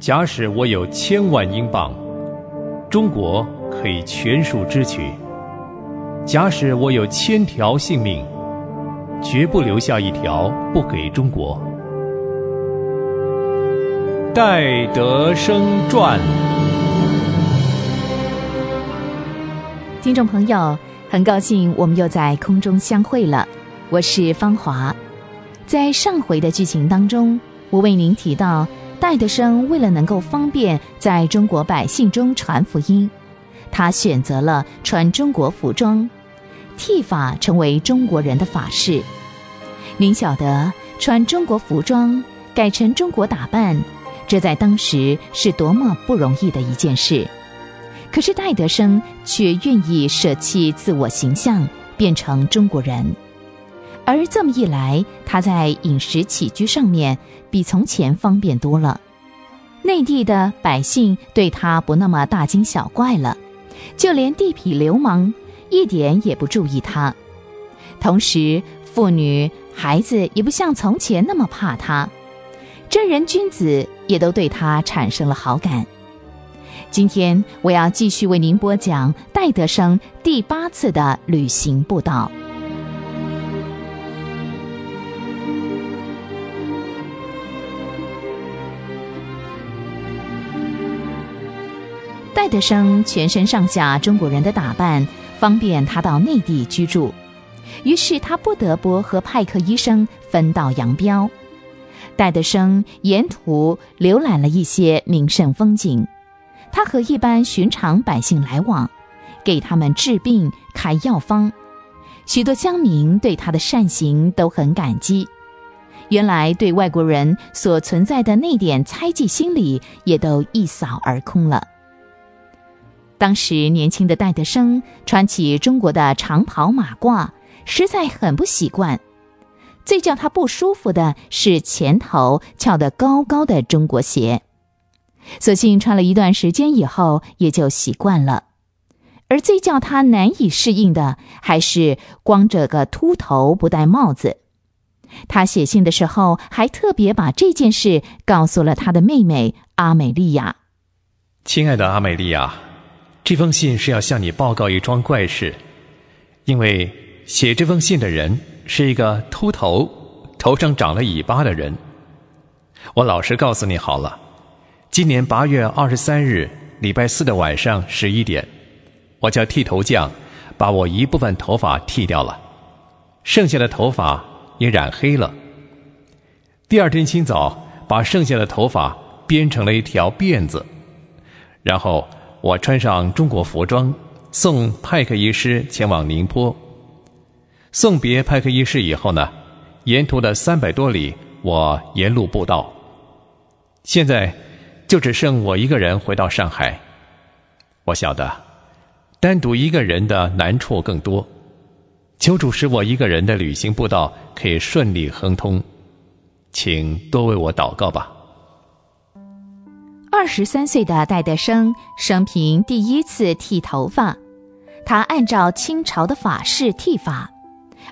假使我有千万英镑，中国可以全数支取；假使我有千条性命，绝不留下一条不给中国。戴德生传。听众朋友，很高兴我们又在空中相会了，我是芳华。在上回的剧情当中，我为您提到。戴德生为了能够方便在中国百姓中传福音，他选择了穿中国服装，剃发成为中国人的法式。您晓得穿中国服装改成中国打扮，这在当时是多么不容易的一件事。可是戴德生却愿意舍弃自我形象，变成中国人。而这么一来，他在饮食起居上面比从前方便多了。内地的百姓对他不那么大惊小怪了，就连地痞流氓一点也不注意他。同时，妇女孩子也不像从前那么怕他，真人君子也都对他产生了好感。今天我要继续为您播讲戴德生第八次的旅行步道。戴德生全身上下中国人的打扮，方便他到内地居住，于是他不得不和派克医生分道扬镳。戴德生沿途浏览了一些名胜风景，他和一般寻常百姓来往，给他们治病开药方，许多乡民对他的善行都很感激。原来对外国人所存在的那点猜忌心理，也都一扫而空了。当时年轻的戴德生穿起中国的长袍马褂，实在很不习惯。最叫他不舒服的是前头翘得高高的中国鞋。所幸穿了一段时间以后，也就习惯了。而最叫他难以适应的，还是光着个秃头不戴帽子。他写信的时候，还特别把这件事告诉了他的妹妹阿美丽亚。亲爱的阿美丽亚。这封信是要向你报告一桩怪事，因为写这封信的人是一个秃头、头上长了尾巴的人。我老实告诉你好了，今年八月二十三日礼拜四的晚上十一点，我叫剃头匠把我一部分头发剃掉了，剩下的头发也染黑了。第二天清早，把剩下的头发编成了一条辫子，然后。我穿上中国服装，送派克医师前往宁波。送别派克医师以后呢，沿途的三百多里，我沿路步道。现在就只剩我一个人回到上海。我晓得，单独一个人的难处更多。求主使我一个人的旅行步道可以顺利亨通，请多为我祷告吧。二十三岁的戴德生生平第一次剃头发，他按照清朝的法式剃发，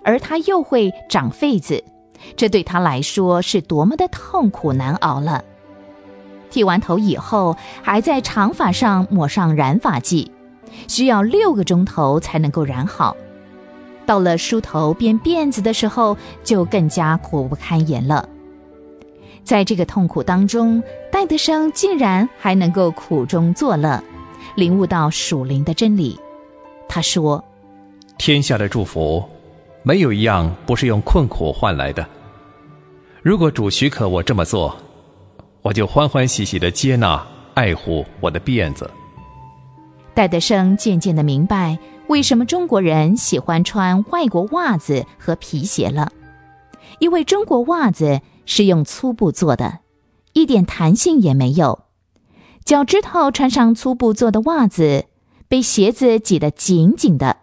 而他又会长痱子，这对他来说是多么的痛苦难熬了。剃完头以后，还在长发上抹上染发剂，需要六个钟头才能够染好。到了梳头编辫子的时候，就更加苦不堪言了。在这个痛苦当中，戴德生竟然还能够苦中作乐，领悟到属灵的真理。他说：“天下的祝福，没有一样不是用困苦换来的。如果主许可我这么做，我就欢欢喜喜的接纳、爱护我的辫子。”戴德生渐渐的明白，为什么中国人喜欢穿外国袜子和皮鞋了，因为中国袜子。是用粗布做的，一点弹性也没有。脚趾头穿上粗布做的袜子，被鞋子挤得紧紧的，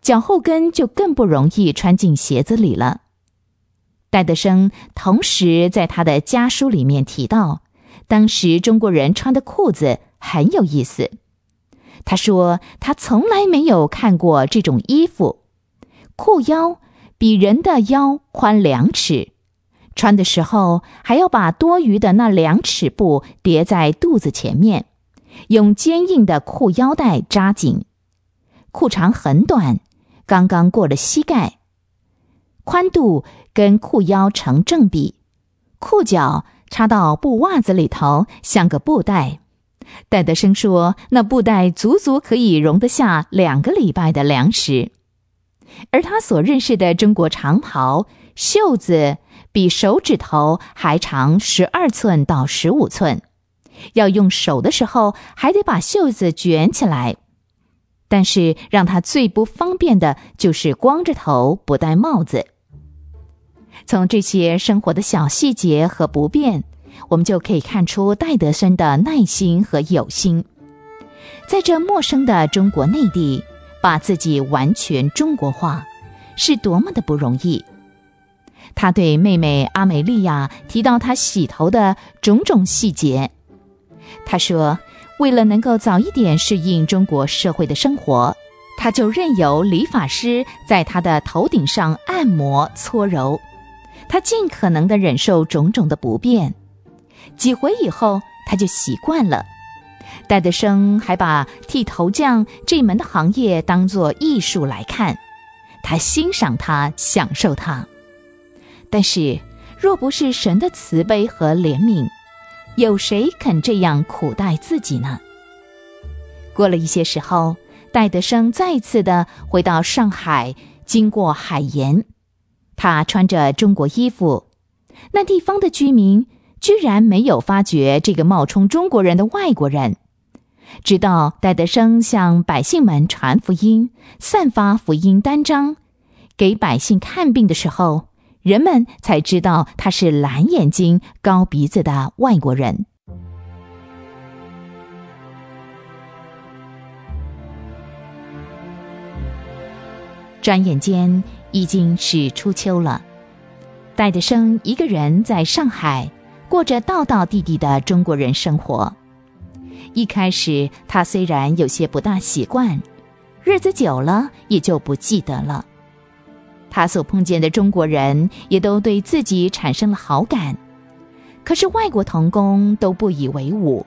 脚后跟就更不容易穿进鞋子里了。戴德生同时在他的家书里面提到，当时中国人穿的裤子很有意思。他说他从来没有看过这种衣服，裤腰比人的腰宽两尺。穿的时候还要把多余的那两尺布叠在肚子前面，用坚硬的裤腰带扎紧。裤长很短，刚刚过了膝盖，宽度跟裤腰成正比，裤脚插到布袜子里头，像个布袋。戴德生说：“那布袋足足可以容得下两个礼拜的粮食。”而他所认识的中国长袍袖子。比手指头还长十二寸到十五寸，要用手的时候还得把袖子卷起来。但是让他最不方便的就是光着头不戴帽子。从这些生活的小细节和不便，我们就可以看出戴德森的耐心和有心，在这陌生的中国内地，把自己完全中国化，是多么的不容易。他对妹妹阿美利亚提到他洗头的种种细节。他说：“为了能够早一点适应中国社会的生活，他就任由理发师在他的头顶上按摩搓揉。他尽可能的忍受种种的不便。几回以后，他就习惯了。戴德生还把剃头匠这门的行业当作艺术来看，他欣赏他，享受他。”但是，若不是神的慈悲和怜悯，有谁肯这样苦待自己呢？过了一些时候，戴德生再次的回到上海，经过海盐，他穿着中国衣服，那地方的居民居然没有发觉这个冒充中国人的外国人。直到戴德生向百姓们传福音、散发福音单张，给百姓看病的时候。人们才知道他是蓝眼睛、高鼻子的外国人。转眼间已经是初秋了，戴德生一个人在上海过着道道地地的中国人生活。一开始，他虽然有些不大习惯，日子久了也就不记得了。他所碰见的中国人也都对自己产生了好感，可是外国童工都不以为忤，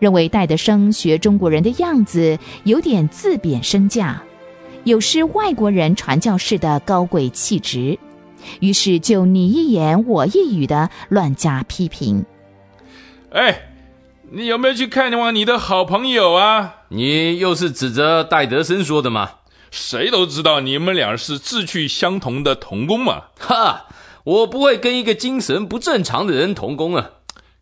认为戴德生学中国人的样子有点自贬身价，有失外国人传教士的高贵气质，于是就你一言我一语的乱加批评。哎，你有没有去看望你的好朋友啊？你又是指着戴德生说的吗？谁都知道你们俩是志趣相同的童工嘛！哈，我不会跟一个精神不正常的人同工啊！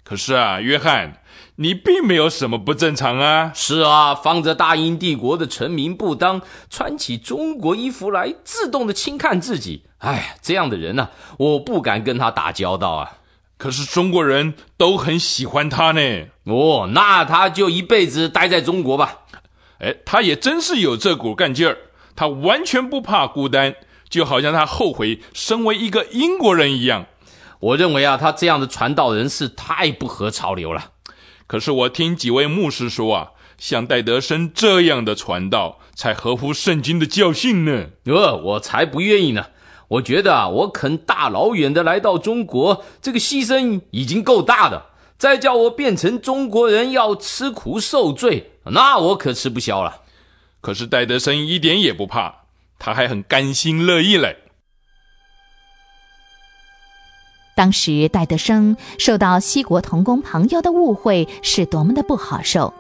可是啊，约翰，你并没有什么不正常啊！是啊，放着大英帝国的臣民不当，穿起中国衣服来，自动的轻看自己。哎，这样的人呢，我不敢跟他打交道啊！可是中国人都很喜欢他呢。哦，那他就一辈子待在中国吧。哎，他也真是有这股干劲儿。他完全不怕孤单，就好像他后悔身为一个英国人一样。我认为啊，他这样的传道人是太不合潮流了。可是我听几位牧师说啊，像戴德生这样的传道才合乎圣经的教训呢。呃，我才不愿意呢。我觉得啊，我肯大老远的来到中国，这个牺牲已经够大的。再叫我变成中国人要吃苦受罪，那我可吃不消了。可是戴德生一点也不怕，他还很甘心乐意嘞。当时戴德生受到西国童工朋友的误会是多么的不好受，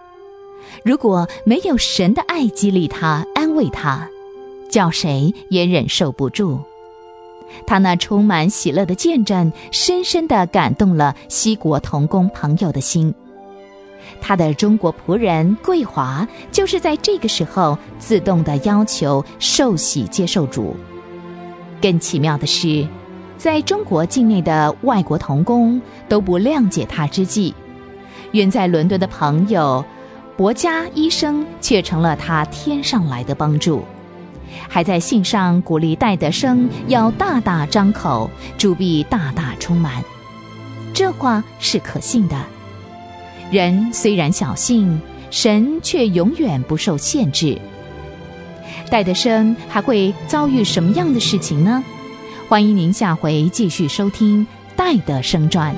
如果没有神的爱激励他、安慰他，叫谁也忍受不住。他那充满喜乐的见证，深深的感动了西国童工朋友的心。他的中国仆人桂华就是在这个时候自动的要求受洗接受主。更奇妙的是，在中国境内的外国童工都不谅解他之际，远在伦敦的朋友伯家医生却成了他天上来的帮助，还在信上鼓励戴德生要大大张口，主必大大充满。这话是可信的。人虽然小幸，神却永远不受限制。戴德生还会遭遇什么样的事情呢？欢迎您下回继续收听《戴德生传。